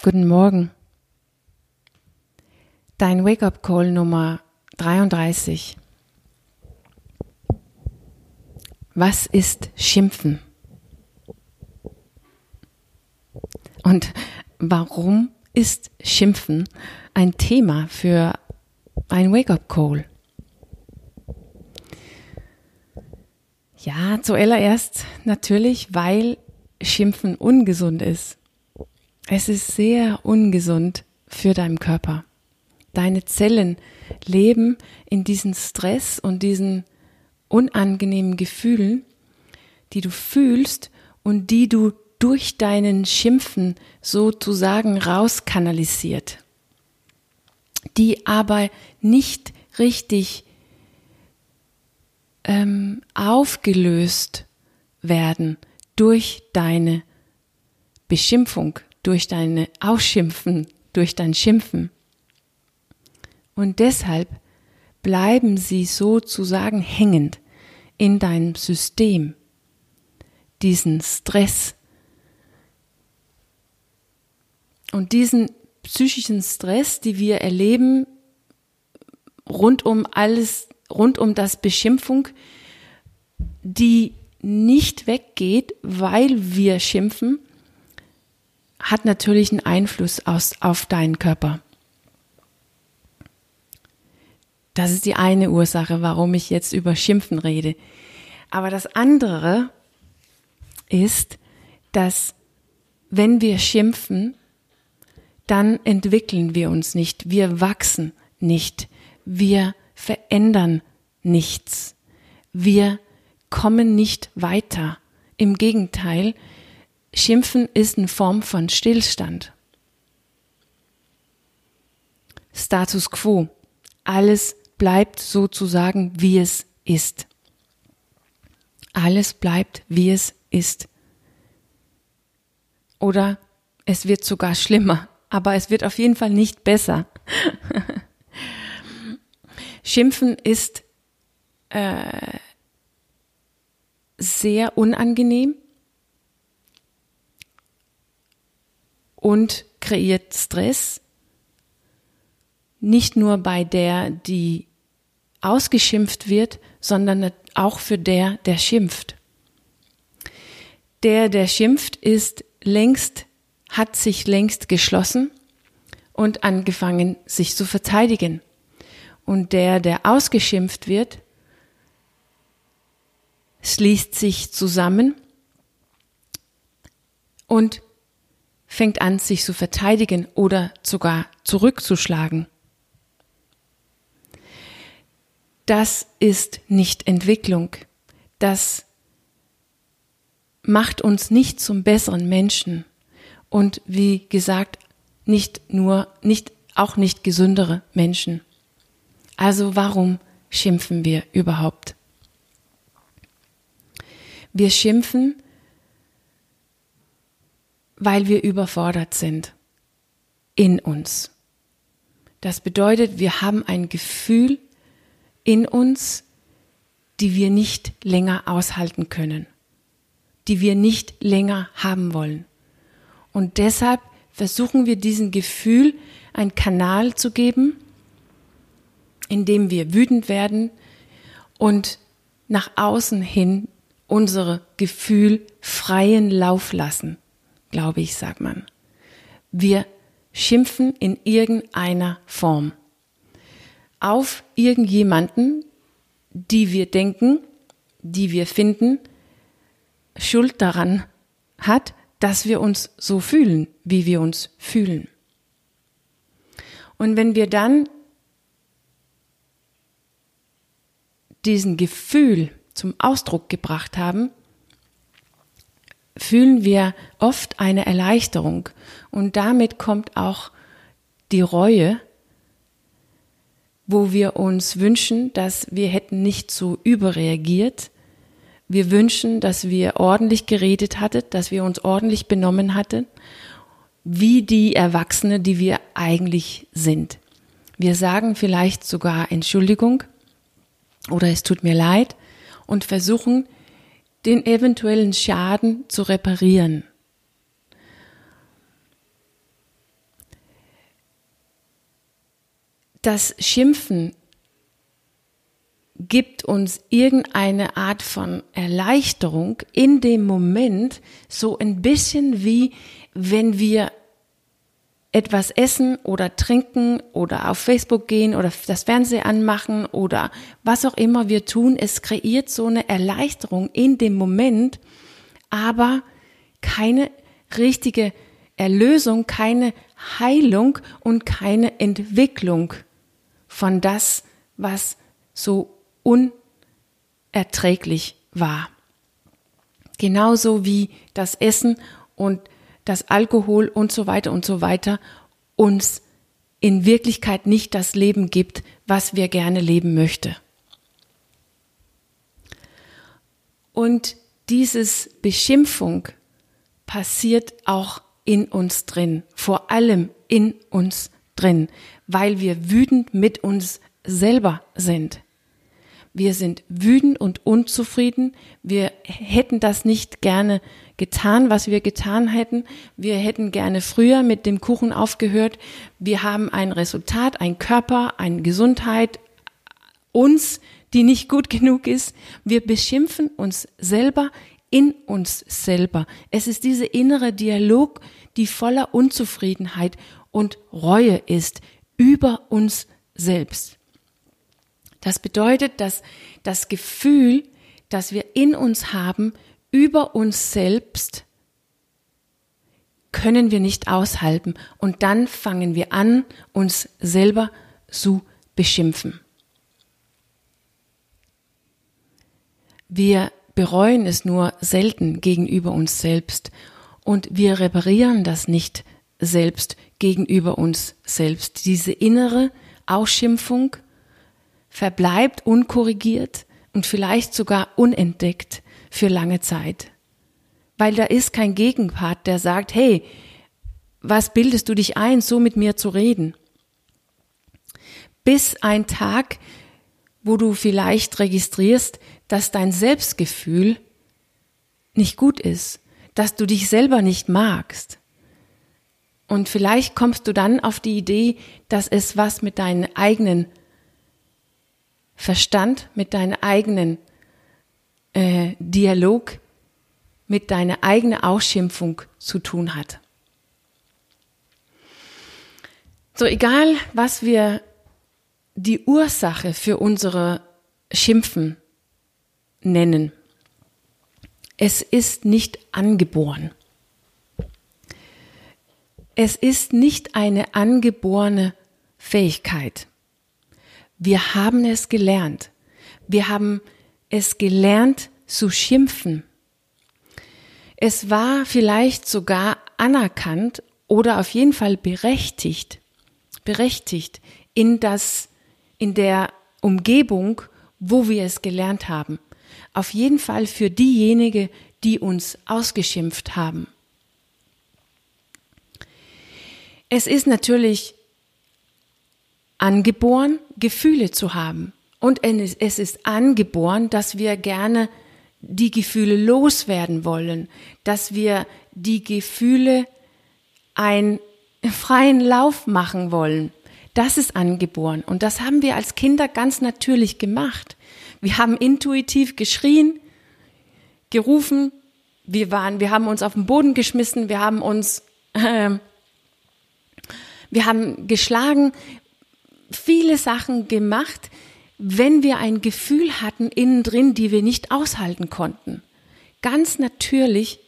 Guten Morgen. Dein Wake-up-Call Nummer 33. Was ist Schimpfen? Und warum ist Schimpfen ein Thema für ein Wake-up-Call? Ja, zuallererst natürlich, weil Schimpfen ungesund ist. Es ist sehr ungesund für deinen Körper. Deine Zellen leben in diesen Stress und diesen unangenehmen Gefühlen, die du fühlst und die du durch deinen Schimpfen sozusagen rauskanalisiert, die aber nicht richtig ähm, aufgelöst werden durch deine Beschimpfung, durch deine Ausschimpfen, durch dein Schimpfen. Und deshalb bleiben sie sozusagen hängend in deinem System, diesen Stress. Und diesen psychischen Stress, die wir erleben, rund um alles, rund um das Beschimpfung, die nicht weggeht, weil wir schimpfen, hat natürlich einen Einfluss aus, auf deinen Körper. Das ist die eine Ursache, warum ich jetzt über Schimpfen rede. Aber das andere ist, dass wenn wir schimpfen, dann entwickeln wir uns nicht, wir wachsen nicht, wir verändern nichts, wir kommen nicht weiter. Im Gegenteil, Schimpfen ist eine Form von Stillstand. Status quo. Alles bleibt sozusagen, wie es ist. Alles bleibt, wie es ist. Oder es wird sogar schlimmer, aber es wird auf jeden Fall nicht besser. Schimpfen ist äh, sehr unangenehm und kreiert Stress, nicht nur bei der, die ausgeschimpft wird, sondern auch für der, der schimpft. Der, der schimpft, ist längst, hat sich längst geschlossen und angefangen, sich zu verteidigen. Und der, der ausgeschimpft wird, schließt sich zusammen und fängt an, sich zu verteidigen oder sogar zurückzuschlagen. Das ist nicht Entwicklung. Das macht uns nicht zum besseren Menschen und wie gesagt, nicht nur, nicht, auch nicht gesündere Menschen. Also warum schimpfen wir überhaupt? Wir schimpfen, weil wir überfordert sind in uns. Das bedeutet, wir haben ein Gefühl in uns, die wir nicht länger aushalten können, die wir nicht länger haben wollen. Und deshalb versuchen wir diesem Gefühl einen Kanal zu geben, in dem wir wütend werden und nach außen hin unsere Gefühl freien Lauf lassen, glaube ich, sagt man. Wir schimpfen in irgendeiner Form auf irgendjemanden, die wir denken, die wir finden, Schuld daran hat, dass wir uns so fühlen, wie wir uns fühlen. Und wenn wir dann diesen Gefühl zum Ausdruck gebracht haben, fühlen wir oft eine Erleichterung und damit kommt auch die Reue, wo wir uns wünschen, dass wir hätten nicht so überreagiert. Wir wünschen, dass wir ordentlich geredet hatten, dass wir uns ordentlich benommen hatten, wie die Erwachsene, die wir eigentlich sind. Wir sagen vielleicht sogar Entschuldigung oder es tut mir leid und versuchen, den eventuellen Schaden zu reparieren. Das Schimpfen gibt uns irgendeine Art von Erleichterung in dem Moment, so ein bisschen wie wenn wir etwas essen oder trinken oder auf Facebook gehen oder das Fernsehen anmachen oder was auch immer wir tun, es kreiert so eine Erleichterung in dem Moment, aber keine richtige Erlösung, keine Heilung und keine Entwicklung von das, was so unerträglich war. Genauso wie das Essen und das Alkohol und so weiter und so weiter uns in Wirklichkeit nicht das Leben gibt, was wir gerne leben möchte. Und dieses Beschimpfung passiert auch in uns drin, vor allem in uns drin, weil wir wütend mit uns selber sind. Wir sind wütend und unzufrieden. Wir hätten das nicht gerne getan, was wir getan hätten. Wir hätten gerne früher mit dem Kuchen aufgehört. Wir haben ein Resultat, ein Körper, eine Gesundheit, uns, die nicht gut genug ist. Wir beschimpfen uns selber in uns selber. Es ist dieser innere Dialog, die voller Unzufriedenheit und Reue ist über uns selbst. Das bedeutet, dass das Gefühl, das wir in uns haben, über uns selbst, können wir nicht aushalten. Und dann fangen wir an, uns selber zu beschimpfen. Wir bereuen es nur selten gegenüber uns selbst und wir reparieren das nicht selbst gegenüber uns selbst. Diese innere Ausschimpfung verbleibt unkorrigiert und vielleicht sogar unentdeckt für lange Zeit. Weil da ist kein Gegenpart, der sagt, hey, was bildest du dich ein, so mit mir zu reden? Bis ein Tag, wo du vielleicht registrierst, dass dein Selbstgefühl nicht gut ist, dass du dich selber nicht magst. Und vielleicht kommst du dann auf die Idee, dass es was mit deinem eigenen Verstand, mit deinem eigenen äh, Dialog, mit deiner eigenen Ausschimpfung zu tun hat. So egal, was wir die Ursache für unsere Schimpfen nennen. Es ist nicht angeboren. Es ist nicht eine angeborene Fähigkeit. Wir haben es gelernt. Wir haben es gelernt zu schimpfen. Es war vielleicht sogar anerkannt oder auf jeden Fall berechtigt, berechtigt in das, in der Umgebung, wo wir es gelernt haben. Auf jeden Fall für diejenigen, die uns ausgeschimpft haben. Es ist natürlich angeboren, Gefühle zu haben. Und es ist angeboren, dass wir gerne die Gefühle loswerden wollen, dass wir die Gefühle einen freien Lauf machen wollen. Das ist angeboren. Und das haben wir als Kinder ganz natürlich gemacht. Wir haben intuitiv geschrien, gerufen, wir waren, wir haben uns auf den Boden geschmissen, wir haben uns, äh, wir haben geschlagen, viele Sachen gemacht, wenn wir ein Gefühl hatten innen drin, die wir nicht aushalten konnten. Ganz natürlich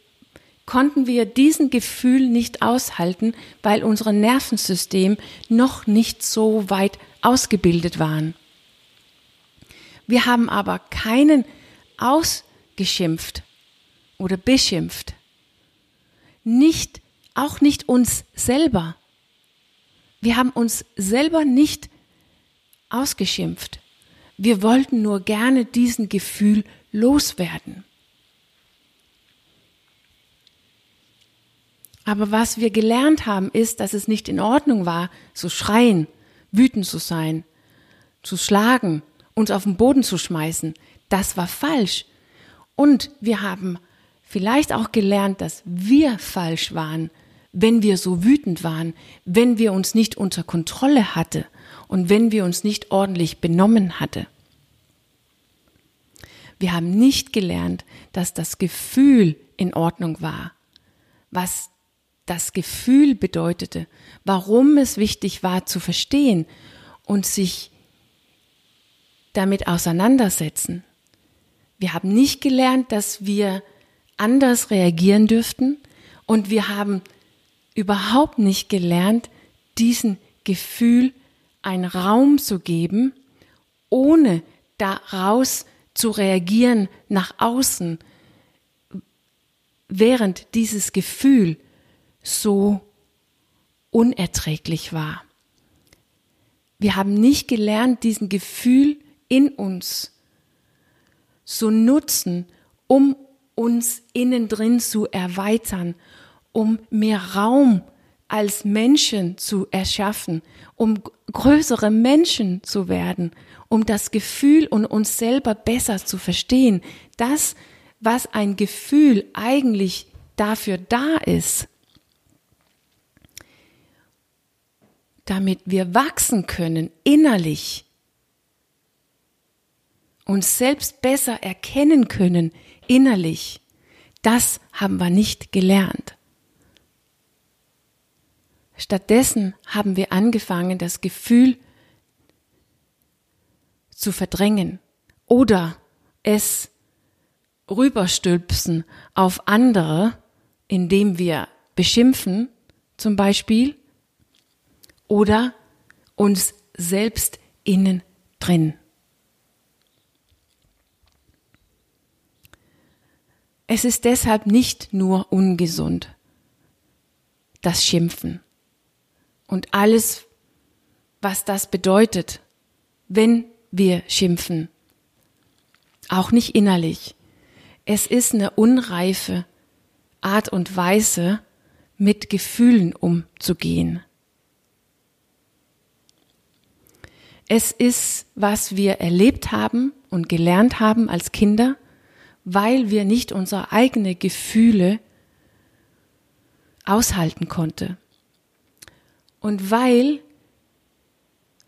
konnten wir diesen Gefühl nicht aushalten, weil unser Nervensystem noch nicht so weit ausgebildet waren. Wir haben aber keinen ausgeschimpft oder beschimpft. Nicht, auch nicht uns selber. Wir haben uns selber nicht ausgeschimpft. Wir wollten nur gerne diesen Gefühl loswerden. Aber was wir gelernt haben, ist, dass es nicht in Ordnung war, zu schreien, wütend zu sein, zu schlagen, uns auf den Boden zu schmeißen, das war falsch. Und wir haben vielleicht auch gelernt, dass wir falsch waren, wenn wir so wütend waren, wenn wir uns nicht unter Kontrolle hatte. Und wenn wir uns nicht ordentlich benommen hatte. Wir haben nicht gelernt, dass das Gefühl in Ordnung war, was das Gefühl bedeutete, warum es wichtig war zu verstehen und sich damit auseinandersetzen. Wir haben nicht gelernt, dass wir anders reagieren dürften und wir haben überhaupt nicht gelernt, diesen Gefühl einen Raum zu geben, ohne daraus zu reagieren nach außen, während dieses Gefühl so unerträglich war. Wir haben nicht gelernt, diesen Gefühl in uns zu nutzen, um uns innen drin zu erweitern, um mehr Raum als Menschen zu erschaffen, um größere Menschen zu werden, um das Gefühl und uns selber besser zu verstehen. Das, was ein Gefühl eigentlich dafür da ist, damit wir wachsen können innerlich, uns selbst besser erkennen können innerlich, das haben wir nicht gelernt. Stattdessen haben wir angefangen, das Gefühl zu verdrängen oder es rüberstülpsen auf andere, indem wir beschimpfen zum Beispiel oder uns selbst innen drin. Es ist deshalb nicht nur ungesund, das Schimpfen und alles, was das bedeutet, wenn wir schimpfen. Auch nicht innerlich. Es ist eine unreife Art und Weise, mit Gefühlen umzugehen. Es ist, was wir erlebt haben und gelernt haben als Kinder, weil wir nicht unsere eigenen Gefühle aushalten konnten. Und weil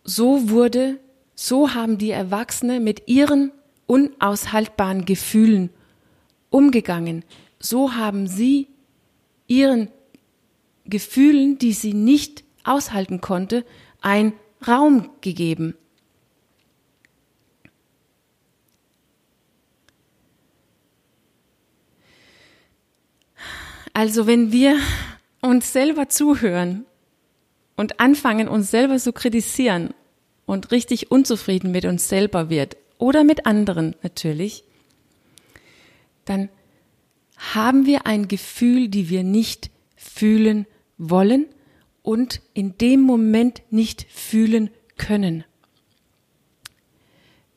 so wurde, so haben die Erwachsenen mit ihren unaushaltbaren Gefühlen umgegangen. So haben sie ihren Gefühlen, die sie nicht aushalten konnte, ein Raum gegeben. Also wenn wir uns selber zuhören und anfangen, uns selber zu kritisieren und richtig unzufrieden mit uns selber wird oder mit anderen natürlich, dann haben wir ein Gefühl, die wir nicht fühlen wollen und in dem Moment nicht fühlen können.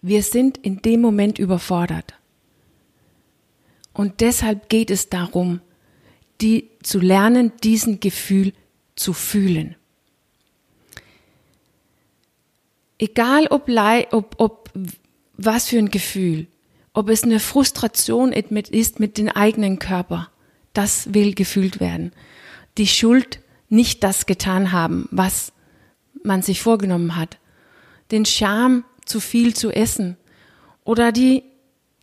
Wir sind in dem Moment überfordert. Und deshalb geht es darum, die zu lernen, diesen Gefühl zu fühlen. Egal ob, ob, ob was für ein Gefühl, ob es eine Frustration ist mit, dem eigenen Körper, das will gefühlt werden. Die Schuld, nicht das getan haben, was man sich vorgenommen hat. Den Scham, zu viel zu essen. Oder die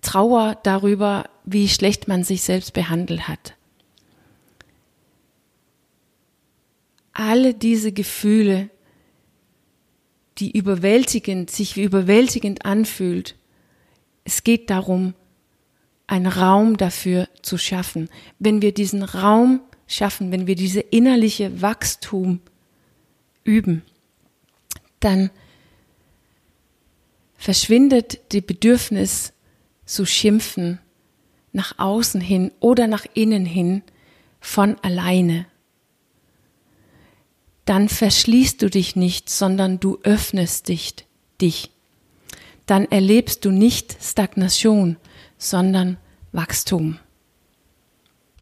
Trauer darüber, wie schlecht man sich selbst behandelt hat. Alle diese Gefühle die überwältigend, sich überwältigend anfühlt. Es geht darum, einen Raum dafür zu schaffen. Wenn wir diesen Raum schaffen, wenn wir diese innerliche Wachstum üben, dann verschwindet die Bedürfnis zu schimpfen nach außen hin oder nach innen hin von alleine dann verschließt du dich nicht, sondern du öffnest dich, dich. Dann erlebst du nicht Stagnation, sondern Wachstum.